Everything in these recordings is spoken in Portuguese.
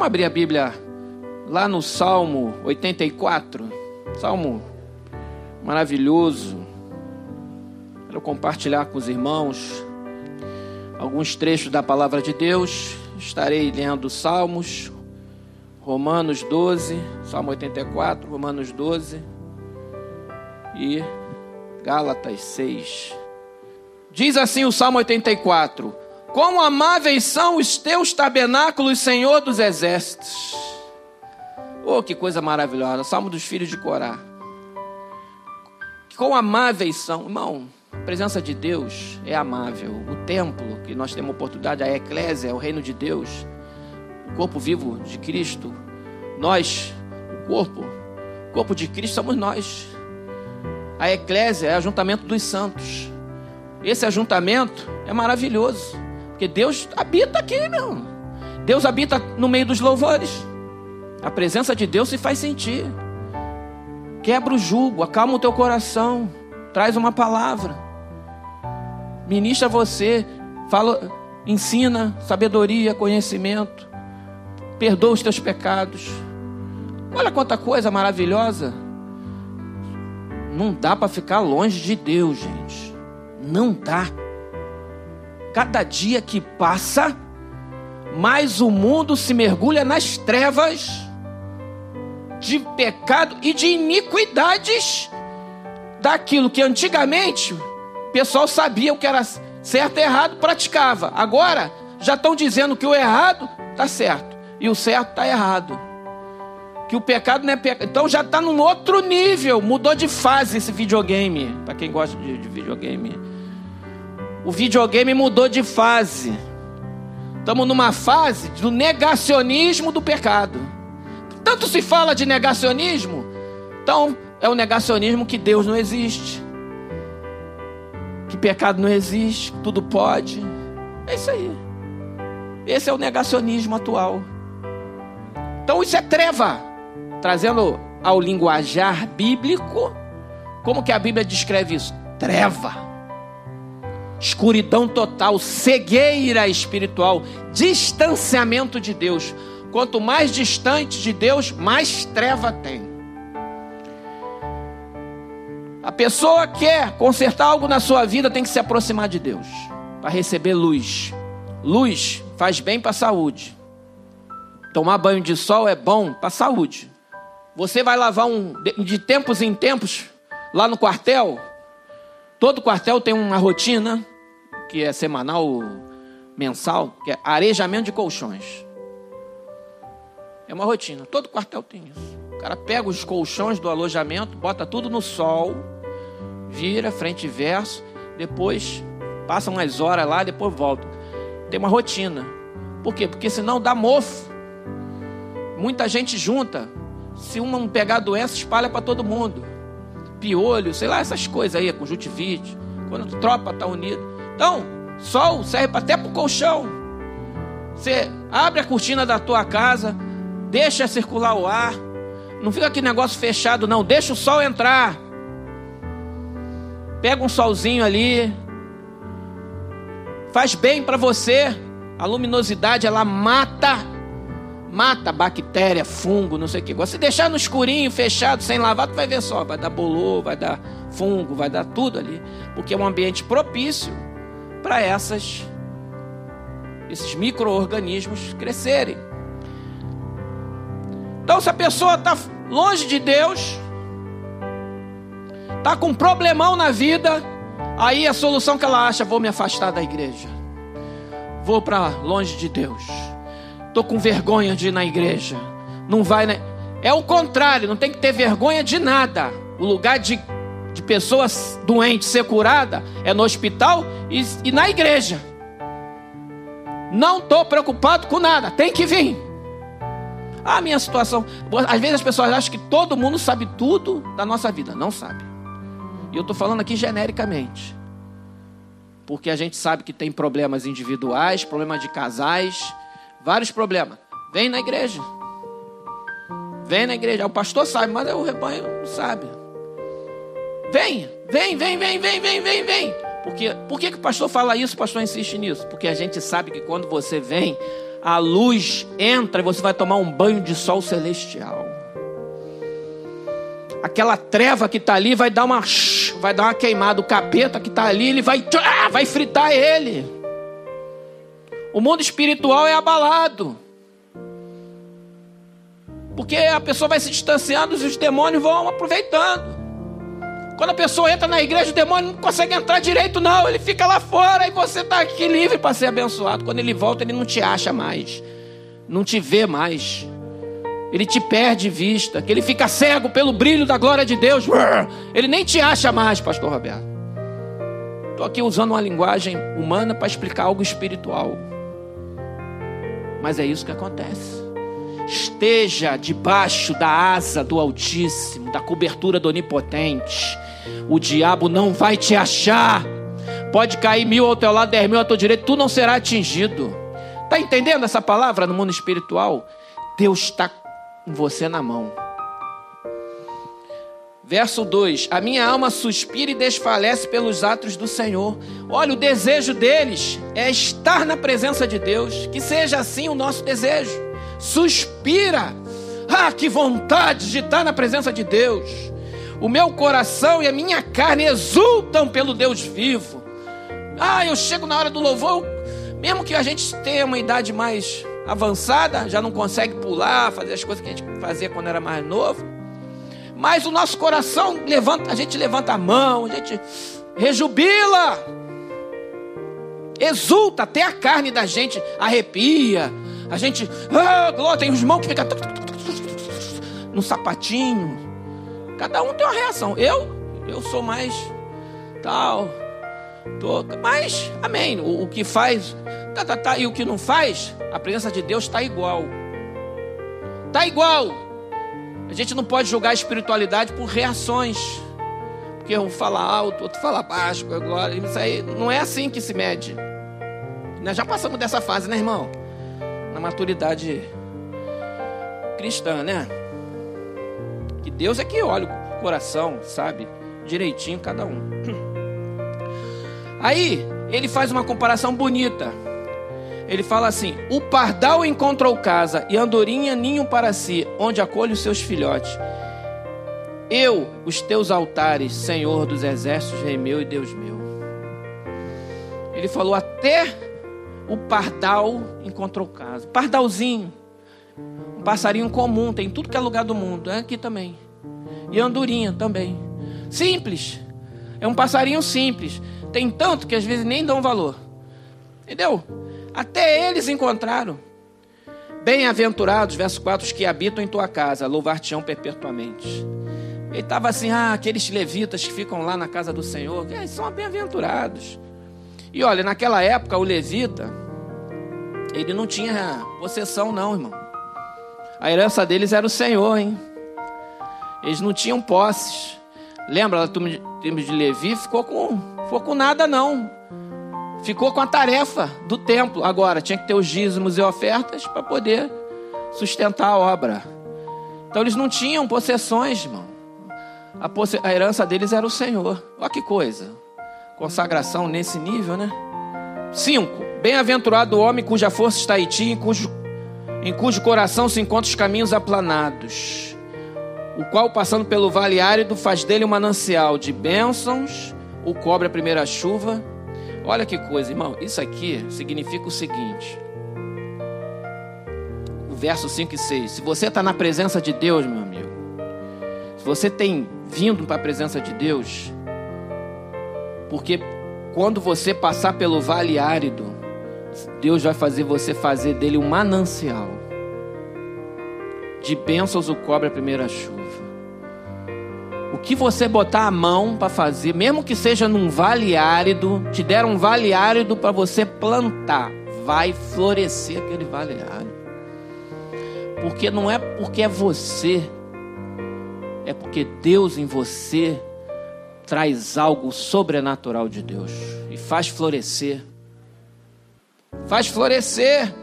Vamos abrir a Bíblia lá no Salmo 84. Salmo maravilhoso. Quero compartilhar com os irmãos alguns trechos da palavra de Deus. Estarei lendo Salmos, Romanos 12, Salmo 84, Romanos 12 e Gálatas 6. Diz assim o Salmo 84: Quão amáveis são os teus tabernáculos, Senhor dos exércitos. Oh, que coisa maravilhosa! Salmo dos filhos de Corá. Quão amáveis são, irmão. A presença de Deus é amável. O templo que nós temos oportunidade, a eclésia, é o reino de Deus, o corpo vivo de Cristo. Nós, o corpo, o corpo de Cristo somos nós. A eclésia é ajuntamento dos santos. Esse ajuntamento é maravilhoso, porque Deus habita aqui, meu. Deus habita no meio dos louvores. A presença de Deus se faz sentir. Quebra o jugo, acalma o teu coração, traz uma palavra. Ministra você, fala, ensina sabedoria, conhecimento, perdoa os teus pecados. Olha quanta coisa maravilhosa. Não dá para ficar longe de Deus, gente. Não dá. Cada dia que passa, mais o mundo se mergulha nas trevas de pecado e de iniquidades daquilo que antigamente o pessoal sabia o que era certo e errado, praticava. Agora já estão dizendo que o errado está certo e o certo está errado. Que o pecado não é pecado. Então já está num outro nível, mudou de fase esse videogame. Para quem gosta de, de videogame, o videogame mudou de fase. Estamos numa fase do negacionismo do pecado. Tanto se fala de negacionismo, então é o negacionismo que Deus não existe, que pecado não existe, que tudo pode. É isso aí. Esse é o negacionismo atual. Então isso é treva, trazendo ao linguajar bíblico, como que a Bíblia descreve isso? Treva escuridão total, cegueira espiritual, distanciamento de Deus. Quanto mais distante de Deus, mais treva tem. A pessoa quer consertar algo na sua vida, tem que se aproximar de Deus para receber luz. Luz faz bem para a saúde. Tomar banho de sol é bom para a saúde. Você vai lavar um de tempos em tempos lá no quartel. Todo quartel tem uma rotina que é semanal, mensal, que é arejamento de colchões. É uma rotina. Todo quartel tem isso. O cara pega os colchões do alojamento, bota tudo no sol, vira frente e verso, depois passa umas horas lá, depois volta. Tem uma rotina. Por quê? Porque senão dá mofo. Muita gente junta. Se uma não pegar doença, espalha para todo mundo. Piolho, sei lá, essas coisas aí, conjuntivite. Quando a tropa está unida. Então, sol serve até para o colchão. Você abre a cortina da tua casa, deixa circular o ar. Não fica aquele negócio fechado, não. Deixa o sol entrar. Pega um solzinho ali. Faz bem para você. A luminosidade ela mata, mata bactéria, fungo, não sei o que. Se deixar no escurinho, fechado, sem lavar, tu vai ver só, vai dar bolor, vai dar fungo, vai dar tudo ali, porque é um ambiente propício para essas esses micro-organismos crescerem. Então, se a pessoa está longe de Deus, está com um problemão na vida, aí a solução que ela acha, vou me afastar da igreja. Vou para longe de Deus. Estou com vergonha de ir na igreja. Não vai, né? É o contrário, não tem que ter vergonha de nada. O lugar de de pessoas doentes ser curada é no hospital e, e na igreja. Não estou preocupado com nada, tem que vir. A minha situação. Às vezes as pessoas acham que todo mundo sabe tudo da nossa vida. Não sabe. E eu estou falando aqui genericamente. Porque a gente sabe que tem problemas individuais, problemas de casais, vários problemas. Vem na igreja. Vem na igreja. O pastor sabe, mas o rebanho não sabe. Vem, vem, vem, vem, vem, vem, vem, vem. Porque, por que, que o pastor fala isso, o pastor insiste nisso? Porque a gente sabe que quando você vem, a luz entra e você vai tomar um banho de sol celestial. Aquela treva que está ali vai dar uma vai dar uma queimada. O capeta que está ali, ele vai vai fritar ele. O mundo espiritual é abalado. Porque a pessoa vai se distanciando e os demônios vão aproveitando. Quando a pessoa entra na igreja, o demônio não consegue entrar direito, não. Ele fica lá fora e você está aqui livre para ser abençoado. Quando ele volta, ele não te acha mais, não te vê mais. Ele te perde vista, que ele fica cego pelo brilho da glória de Deus. Ele nem te acha mais, pastor Roberto. Estou aqui usando uma linguagem humana para explicar algo espiritual. Mas é isso que acontece. Esteja debaixo da asa do Altíssimo, da cobertura do Onipotente o diabo não vai te achar. Pode cair mil ao teu lado, dez mil ao teu direito, tu não será atingido. Está entendendo essa palavra no mundo espiritual? Deus está com você na mão. Verso 2: A minha alma suspira e desfalece pelos atos do Senhor. Olha, o desejo deles é estar na presença de Deus. Que seja assim o nosso desejo. Suspira. Ah, que vontade de estar na presença de Deus. O meu coração e a minha carne exultam pelo Deus vivo. Ah, eu chego na hora do louvor, mesmo que a gente tenha uma idade mais avançada, já não consegue pular, fazer as coisas que a gente fazia quando era mais novo. Mas o nosso coração levanta, a gente levanta a mão, a gente rejubila, exulta, até a carne da gente arrepia. A gente, ah, glória, tem os mãos que ficam no sapatinho. Cada um tem uma reação. Eu, eu sou mais tal. Tô, mas, amém. O, o, que faz, tá, tá, tá, e o que não faz, a presença de Deus está igual. Está igual. A gente não pode julgar a espiritualidade por reações. Porque um fala alto, outro fala baixo, agora. Isso aí não é assim que se mede. Nós já passamos dessa fase, né, irmão? Na maturidade cristã, né? Que Deus é que olha o coração, sabe? Direitinho cada um. Aí, ele faz uma comparação bonita. Ele fala assim: O pardal encontrou casa e andorinha ninho para si, onde acolhe os seus filhotes. Eu, os teus altares, Senhor dos exércitos, Rei meu e Deus meu. Ele falou: Até o pardal encontrou casa. Pardalzinho. Passarinho comum, tem tudo que é lugar do mundo, é aqui também. E andorinha também. Simples. É um passarinho simples. Tem tanto que às vezes nem dão valor. Entendeu? Até eles encontraram. Bem-aventurados, verso 4, os que habitam em tua casa, louvar-te-ão perpetuamente. Ele estava assim, ah, aqueles levitas que ficam lá na casa do Senhor, eles são bem-aventurados. E olha, naquela época o levita, ele não tinha possessão não, irmão. A herança deles era o Senhor, hein? Eles não tinham posses. Lembra, a turma de Levi ficou com, ficou com nada não. Ficou com a tarefa do templo. Agora, tinha que ter os dízimos e ofertas para poder sustentar a obra. Então eles não tinham possessões, irmão. A, posse... a herança deles era o Senhor. Olha que coisa. Consagração nesse nível, né? Cinco. Bem-aventurado o homem cuja força está em ti, em cujo em cujo coração se encontram os caminhos aplanados, o qual, passando pelo vale árido, faz dele um manancial de bênçãos, o cobre a primeira chuva. Olha que coisa, irmão, isso aqui significa o seguinte: o verso 5 e 6. Se você está na presença de Deus, meu amigo, se você tem vindo para a presença de Deus, porque quando você passar pelo vale árido, Deus vai fazer você fazer dele um manancial. De bênçãos o cobre a primeira chuva. O que você botar a mão para fazer, mesmo que seja num vale árido, te deram um vale árido para você plantar, vai florescer aquele vale árido. Porque não é porque é você, é porque Deus em você traz algo sobrenatural de Deus e faz florescer faz florescer.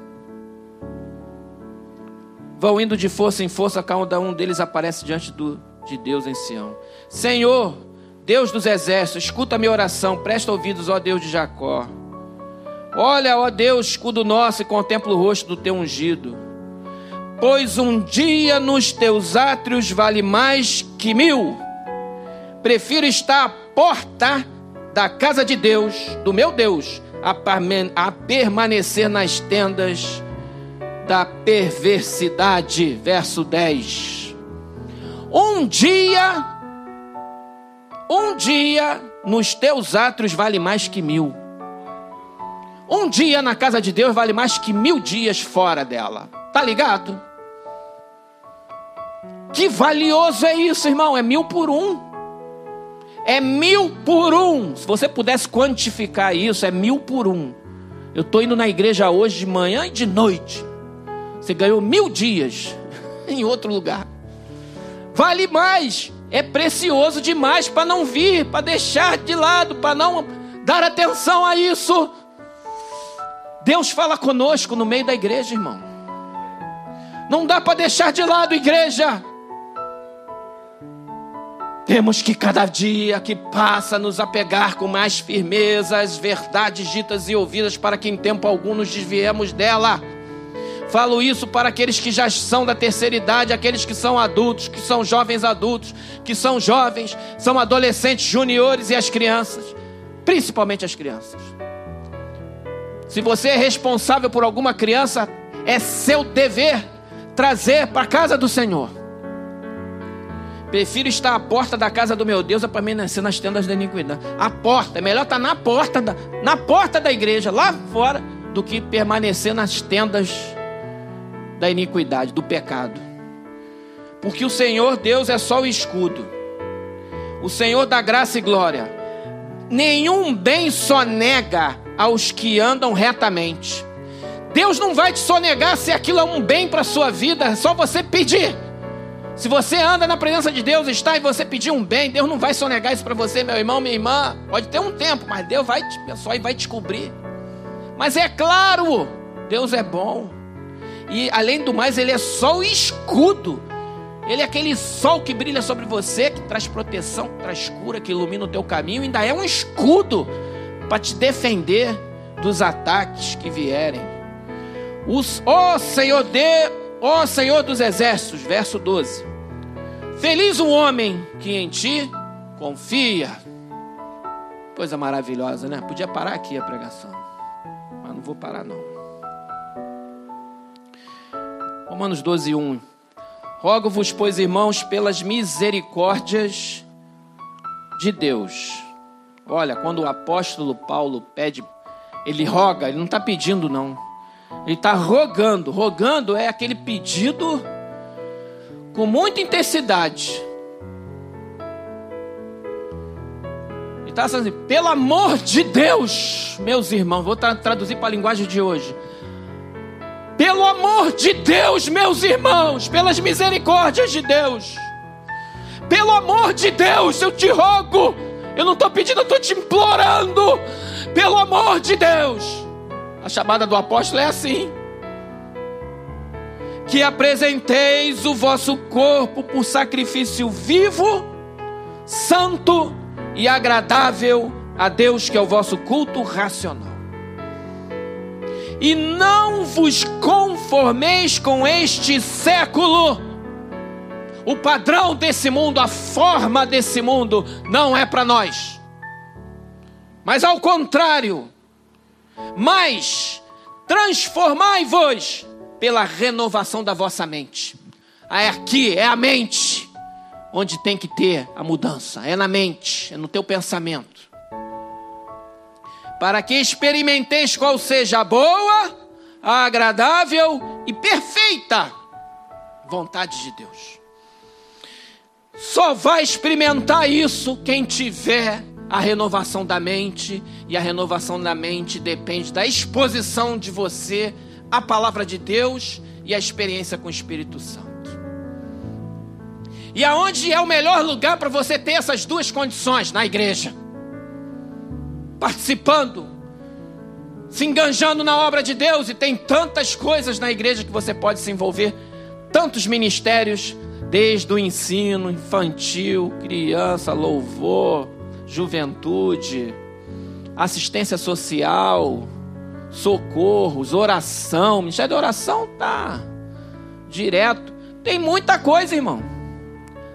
Vão indo de força em força, cada um deles aparece diante do, de Deus em Sião. Senhor, Deus dos exércitos, escuta a minha oração, presta ouvidos, ó Deus de Jacó. Olha, ó Deus, escudo nosso, e contempla o rosto do teu ungido. Pois um dia nos teus átrios vale mais que mil. Prefiro estar à porta da casa de Deus, do meu Deus, a permanecer nas tendas da perversidade. Verso 10. Um dia, um dia nos teus átrios vale mais que mil. Um dia na casa de Deus vale mais que mil dias fora dela. Tá ligado? Que valioso é isso, irmão? É mil por um. É mil por um. Se você pudesse quantificar isso, é mil por um. Eu estou indo na igreja hoje de manhã e de noite. Você ganhou mil dias em outro lugar. Vale mais. É precioso demais para não vir, para deixar de lado, para não dar atenção a isso. Deus fala conosco no meio da igreja, irmão. Não dá para deixar de lado, igreja. Temos que cada dia que passa nos apegar com mais firmeza às verdades ditas e ouvidas para que em tempo algum nos desviemos dela. Falo isso para aqueles que já são da terceira idade, aqueles que são adultos, que são jovens adultos, que são jovens, são adolescentes, juniores e as crianças, principalmente as crianças. Se você é responsável por alguma criança, é seu dever trazer para a casa do Senhor. Prefiro estar à porta da casa do meu Deus a permanecer nas tendas da iniquidade. A porta, é melhor estar na porta da, na porta da igreja, lá fora, do que permanecer nas tendas da iniquidade, do pecado. Porque o Senhor Deus é só o escudo. O Senhor da graça e glória. Nenhum bem só nega aos que andam retamente. Deus não vai te sonegar se aquilo é um bem para sua vida, é só você pedir. Se você anda na presença de Deus, está e você pedir um bem, Deus não vai sonegar isso para você, meu irmão, minha irmã. Pode ter um tempo, mas Deus vai te abençoar e vai descobrir. Mas é claro, Deus é bom. E além do mais, Ele é só o escudo. Ele é aquele sol que brilha sobre você, que traz proteção, que traz cura, que ilumina o teu caminho. Ainda é um escudo para te defender dos ataques que vierem. Os, oh Senhor de Ó oh, Senhor dos Exércitos, verso 12. Feliz o homem que em ti confia. Coisa maravilhosa, né? Podia parar aqui a pregação, mas não vou parar não. Romanos 12, 1. Rogo-vos, pois, irmãos, pelas misericórdias de Deus. Olha, quando o apóstolo Paulo pede, ele roga, ele não está pedindo, não. Ele está rogando. Rogando é aquele pedido com muita intensidade. Ele está assim, pelo amor de Deus, meus irmãos, vou tra traduzir para a linguagem de hoje. Pelo amor de Deus, meus irmãos, pelas misericórdias de Deus, pelo amor de Deus, eu te rogo, eu não estou pedindo, eu estou te implorando, pelo amor de Deus a chamada do apóstolo é assim: que apresenteis o vosso corpo por sacrifício vivo, santo e agradável a Deus, que é o vosso culto racional. E não vos conformeis com este século. O padrão desse mundo, a forma desse mundo, não é para nós. Mas ao contrário, mas transformai-vos pela renovação da vossa mente. É aqui, é a mente onde tem que ter a mudança, é na mente, é no teu pensamento. Para que experimenteis qual seja a boa, a agradável e perfeita vontade de Deus. Só vai experimentar isso quem tiver a renovação da mente, e a renovação da mente depende da exposição de você à palavra de Deus e à experiência com o Espírito Santo. E aonde é o melhor lugar para você ter essas duas condições? Na igreja. Participando, se enganjando na obra de Deus, e tem tantas coisas na igreja que você pode se envolver, tantos ministérios, desde o ensino infantil, criança, louvor, juventude, assistência social, socorros, oração. O ministério da oração tá direto. Tem muita coisa, irmão.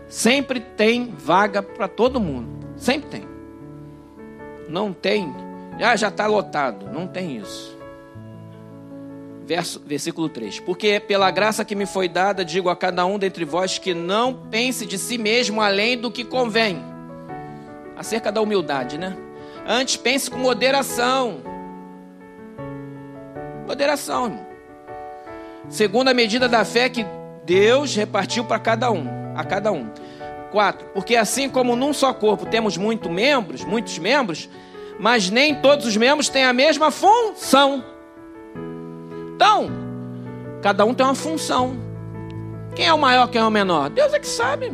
Sempre tem vaga para todo mundo. Sempre tem. Não tem. Ah, já está lotado. Não tem isso. Verso, versículo 3: Porque pela graça que me foi dada, digo a cada um dentre vós que não pense de si mesmo além do que convém. Acerca da humildade, né? Antes pense com moderação. Moderação. Segundo a medida da fé que Deus repartiu para cada um, a cada um. 4. Porque assim como num só corpo temos muitos membros, muitos membros, mas nem todos os membros têm a mesma função. Então, cada um tem uma função. Quem é o maior, quem é o menor? Deus é que sabe.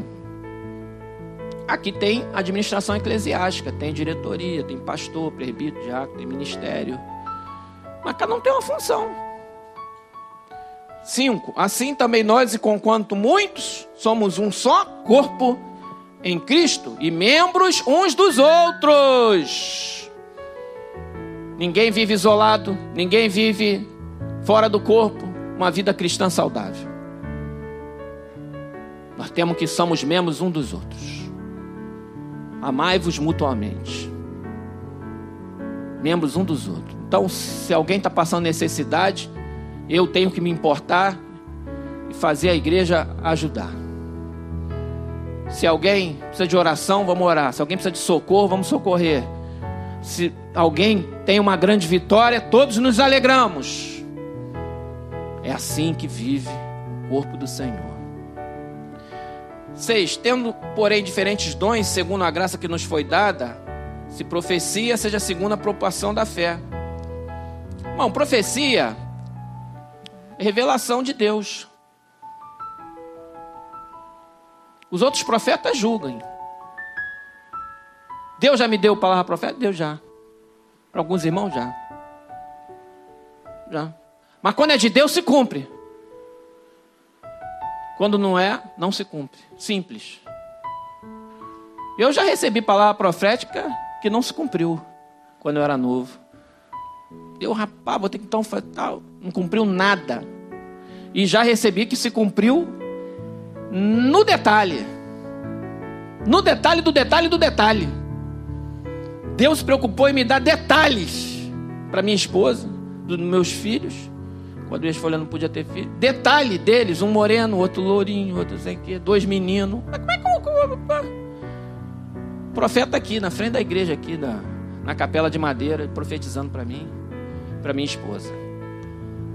Aqui tem administração eclesiástica, tem diretoria, tem pastor, presbítero, diácono, tem ministério. Mas cada um tem uma função. 5. Assim também nós, e conquanto muitos, somos um só corpo em Cristo e membros uns dos outros. Ninguém vive isolado, ninguém vive fora do corpo, uma vida cristã saudável. Nós temos que somos membros um dos outros. Amai-vos mutuamente. Membros um dos outros. Então, se alguém está passando necessidade, eu tenho que me importar e fazer a igreja ajudar. Se alguém precisa de oração, vamos orar. Se alguém precisa de socorro, vamos socorrer. Se alguém tem uma grande vitória, todos nos alegramos. É assim que vive o corpo do Senhor. 6. Tendo, porém, diferentes dons, segundo a graça que nos foi dada, se profecia, seja segundo a proporção da fé. Bom, profecia é revelação de Deus. Os outros profetas julgam. Deus já me deu palavra profeta? Deus já. Para alguns irmãos, já. Já. Mas quando é de Deus, se cumpre. Quando não é, não se cumpre. Simples. Eu já recebi palavra profética que não se cumpriu quando eu era novo. Eu, rapaz, vou ter que então tal. Não cumpriu nada. E já recebi que se cumpriu no detalhe. No detalhe do detalhe do detalhe. Deus se preocupou em me dar detalhes para minha esposa, dos meus filhos. Quando minha esposa não podia ter filho. Detalhe deles, um moreno, outro lourinho, outro sei que, dois meninos. Mas como é que o profeta aqui, na frente da igreja aqui, na, na capela de madeira, profetizando para mim, para minha esposa.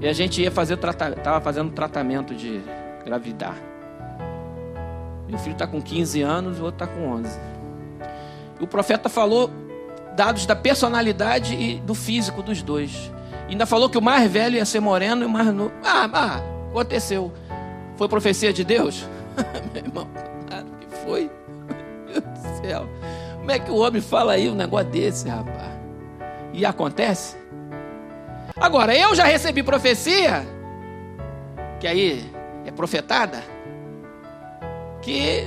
E a gente ia fazer, estava fazendo tratamento de gravidar. Meu filho está com 15 anos, o outro está com 11. O profeta falou dados da personalidade e do físico dos dois. Ainda falou que o mais velho ia ser moreno e o mais novo. Ah, ah, aconteceu. Foi profecia de Deus? Meu irmão, claro que foi. Meu Deus do céu. Como é que o homem fala aí um negócio desse, rapaz? E acontece? Agora, eu já recebi profecia, que aí é profetada, que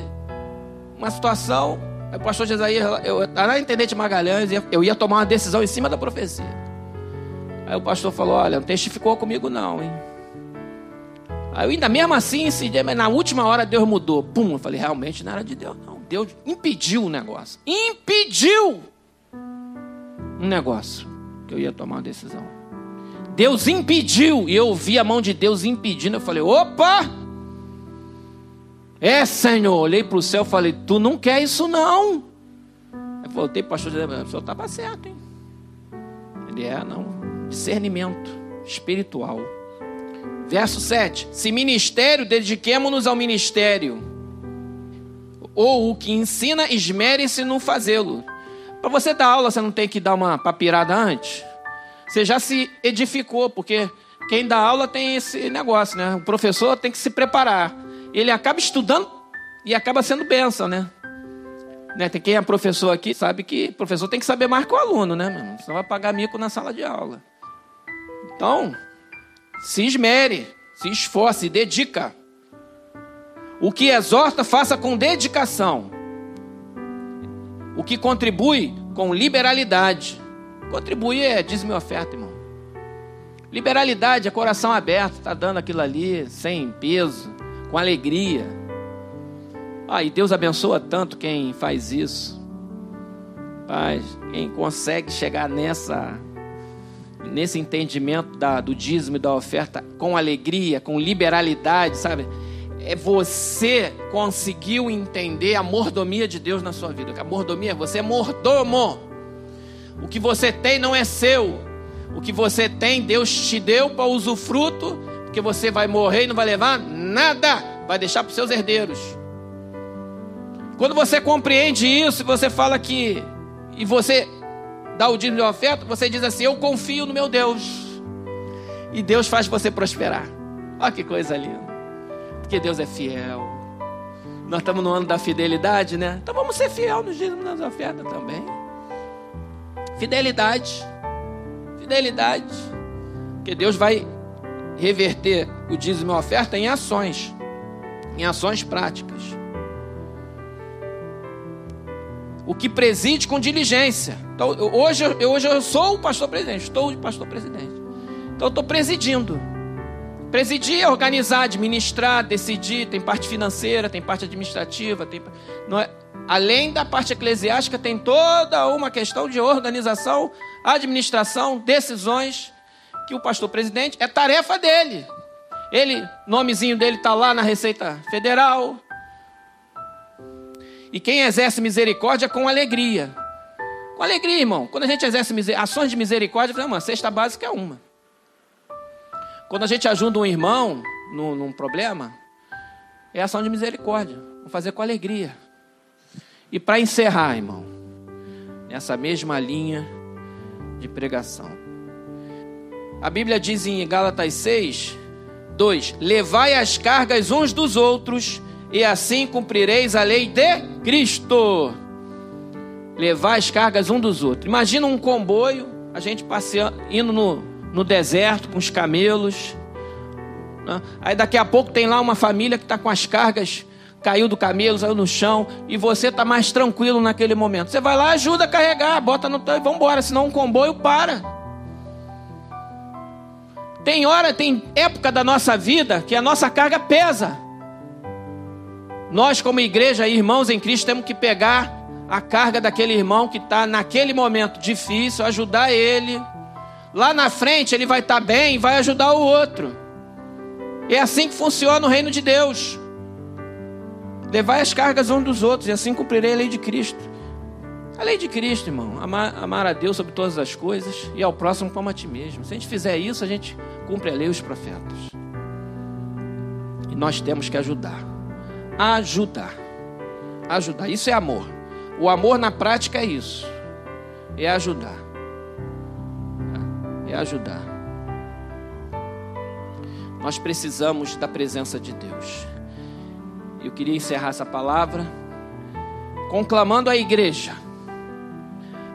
uma situação, o pastor Jesaías, eu estava na Intendente Magalhães, eu ia tomar uma decisão em cima da profecia. Aí o pastor falou: Olha, não testificou comigo, não, hein? Aí eu ainda mesmo assim, na última hora Deus mudou. Pum, eu falei: Realmente não era de Deus, não. Deus impediu o negócio. Impediu um negócio que eu ia tomar uma decisão. Deus impediu, e eu ouvi a mão de Deus impedindo. Eu falei: opa! É, Senhor. Olhei para o céu e falei: Tu não quer isso, não. Aí voltei para o pastor: O senhor estava certo, hein? Ele é, não discernimento espiritual. Verso 7: Se ministério, dediquemo-nos ao ministério. Ou o que ensina, esmere-se no fazê-lo. Para você dar aula, você não tem que dar uma papirada antes? Você já se edificou, porque quem dá aula tem esse negócio, né? O professor tem que se preparar. Ele acaba estudando e acaba sendo benção, né? né? Tem quem é professor aqui sabe que professor tem que saber mais que o aluno, né? Senão vai pagar mico na sala de aula. Então, se esmere, se esforce, dedica. O que exorta, faça com dedicação. O que contribui, com liberalidade. Contribuir é dízimo e oferta, irmão. Liberalidade é coração aberto, está dando aquilo ali sem peso, com alegria. Ah, e Deus abençoa tanto quem faz isso. Pai, quem consegue chegar nessa nesse entendimento da, do dízimo e da oferta com alegria, com liberalidade, sabe? É você conseguiu entender a mordomia de Deus na sua vida. A mordomia, você é mordomo. O que você tem não é seu. O que você tem, Deus te deu para usufruto, porque você vai morrer e não vai levar nada, vai deixar para os seus herdeiros. Quando você compreende isso, você fala que e você dá o dízimo de oferta, você diz assim: Eu confio no meu Deus. E Deus faz você prosperar. Olha que coisa linda. Porque Deus é fiel. Nós estamos no ano da fidelidade, né? Então vamos ser fiel no dízimo das ofertas também. Fidelidade. Fidelidade. Porque Deus vai reverter o dízimo e a oferta em ações. Em ações práticas. O que preside com diligência. Então, hoje, hoje eu sou o pastor presidente, estou o pastor presidente. Então, eu estou presidindo. Presidir é organizar, administrar, decidir. Tem parte financeira, tem parte administrativa. Tem, é, além da parte eclesiástica, tem toda uma questão de organização, administração, decisões, que o pastor presidente é tarefa dele. Ele, nomezinho dele está lá na Receita Federal, e quem exerce misericórdia com alegria. Com alegria, irmão. Quando a gente exerce ações de misericórdia, uma cesta básica é uma. Quando a gente ajuda um irmão num, num problema, é ação de misericórdia. Vamos fazer com alegria. E para encerrar, irmão, nessa mesma linha de pregação. A Bíblia diz em Gálatas 6, 2: Levai as cargas uns dos outros e assim cumprireis a lei de Cristo. Levar as cargas um dos outros. Imagina um comboio, a gente passeando, indo no, no deserto com os camelos. Né? Aí daqui a pouco tem lá uma família que está com as cargas, caiu do camelo, saiu no chão, e você está mais tranquilo naquele momento. Você vai lá, ajuda a carregar, bota no vamos embora, senão um comboio para. Tem hora, tem época da nossa vida que a nossa carga pesa. Nós, como igreja, irmãos em Cristo, temos que pegar a carga daquele irmão que está naquele momento difícil, ajudar ele. Lá na frente ele vai estar tá bem, vai ajudar o outro. É assim que funciona o reino de Deus. Levai as cargas uns dos outros, e assim cumprirei a lei de Cristo. A lei de Cristo, irmão, amar, amar a Deus sobre todas as coisas e ao próximo como a ti mesmo. Se a gente fizer isso, a gente cumpre a lei e os profetas. E nós temos que ajudar ajudar. Ajudar. Isso é amor. O amor na prática é isso. É ajudar. É ajudar. Nós precisamos da presença de Deus. Eu queria encerrar essa palavra conclamando a igreja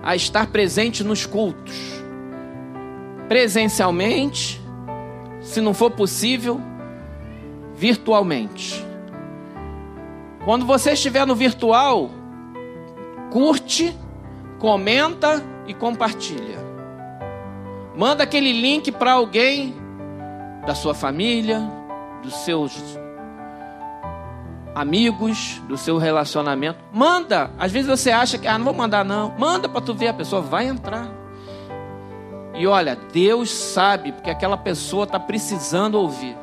a estar presente nos cultos, presencialmente, se não for possível, virtualmente. Quando você estiver no virtual, curte, comenta e compartilha. Manda aquele link para alguém da sua família, dos seus amigos, do seu relacionamento. Manda. Às vezes você acha que ah, não vou mandar não. Manda para tu ver a pessoa vai entrar. E olha, Deus sabe porque aquela pessoa está precisando ouvir.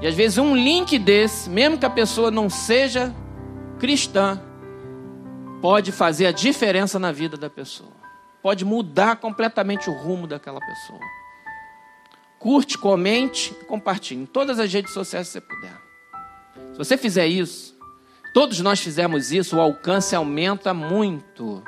E às vezes um link desse, mesmo que a pessoa não seja cristã, pode fazer a diferença na vida da pessoa. Pode mudar completamente o rumo daquela pessoa. Curte, comente, compartilhe em todas as redes sociais que você puder. Se você fizer isso, todos nós fizemos isso, o alcance aumenta muito.